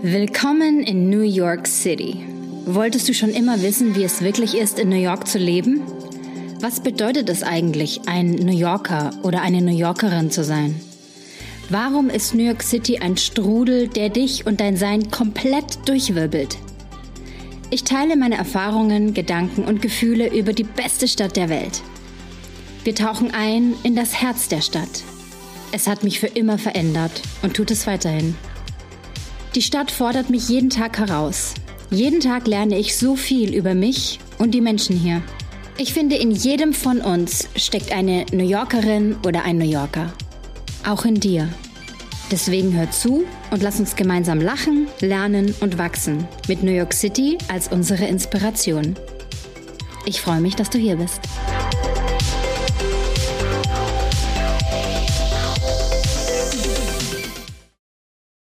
Willkommen in New York City. Wolltest du schon immer wissen, wie es wirklich ist, in New York zu leben? Was bedeutet es eigentlich, ein New Yorker oder eine New Yorkerin zu sein? Warum ist New York City ein Strudel, der dich und dein Sein komplett durchwirbelt? Ich teile meine Erfahrungen, Gedanken und Gefühle über die beste Stadt der Welt. Wir tauchen ein in das Herz der Stadt. Es hat mich für immer verändert und tut es weiterhin. Die Stadt fordert mich jeden Tag heraus. Jeden Tag lerne ich so viel über mich und die Menschen hier. Ich finde, in jedem von uns steckt eine New Yorkerin oder ein New Yorker. Auch in dir. Deswegen hör zu und lass uns gemeinsam lachen, lernen und wachsen. Mit New York City als unsere Inspiration. Ich freue mich, dass du hier bist.